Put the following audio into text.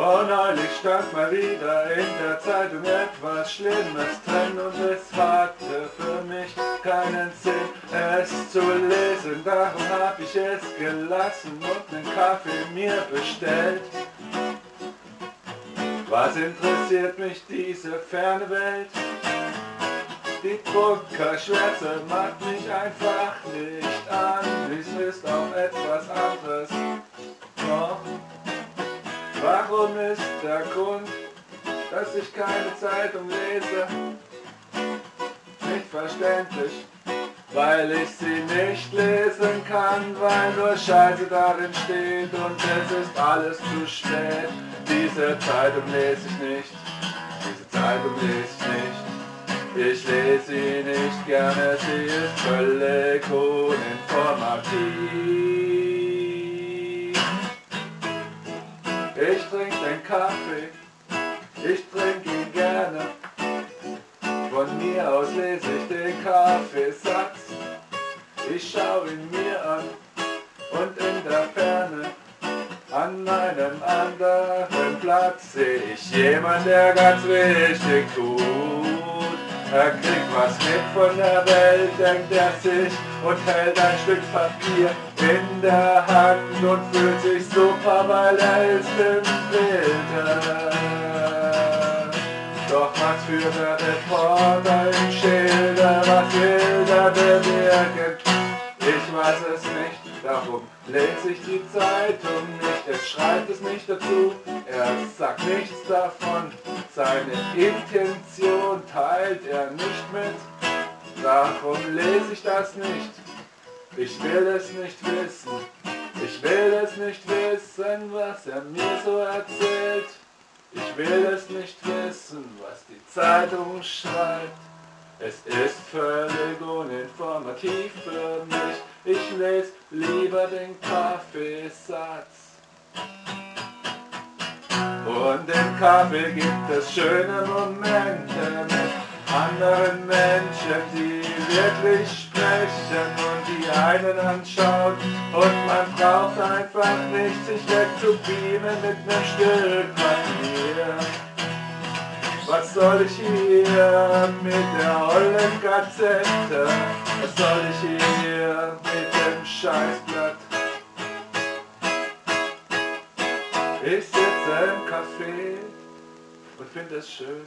Oh, neulich stand mal wieder in der Zeitung etwas Schlimmes drin und es hatte für mich keinen Sinn, es zu lesen. Darum hab ich es gelassen und einen Kaffee mir bestellt. Was interessiert mich diese ferne Welt? Die Druckerschwärze macht mich einfach nicht an. Dies ist auch etwas anderes. Warum ist der Grund, dass ich keine Zeitung lese? Nicht verständlich, weil ich sie nicht lesen kann, weil nur Scheiße darin steht und es ist alles zu spät. Diese Zeitung lese ich nicht, diese Zeitung lese ich nicht. Ich lese sie nicht gerne, sie ist völlig uninformativ. Ich schau ihn mir an und in der Ferne an einem anderen Platz seh ich jemand, der ganz richtig tut. Er kriegt was mit von der Welt, denkt er sich und hält ein Stück Papier in der Hand und fühlt sich super, weil er ist im Bilde. Doch was für der Reporter im Schilder, was? Ich weiß es nicht, darum lese ich die Zeitung nicht, es schreibt es nicht dazu, er sagt nichts davon, seine Intention teilt er nicht mit, darum lese ich das nicht. Ich will es nicht wissen, ich will es nicht wissen, was er mir so erzählt. Ich will es nicht wissen, was die Zeitung schreibt. Es ist völlig uninformativ für mich. Lese lieber den Kaffeesatz. Und im Kaffee gibt es schöne Momente mit anderen Menschen, die wirklich sprechen und die einen anschauen. Und man braucht einfach nicht sich wegzubeamen mit einem Stück Papier. Was soll ich hier mit der ollen Gazette? Was soll ich hier mit dem Scheißblatt? Ich sitze im Café und finde es schön,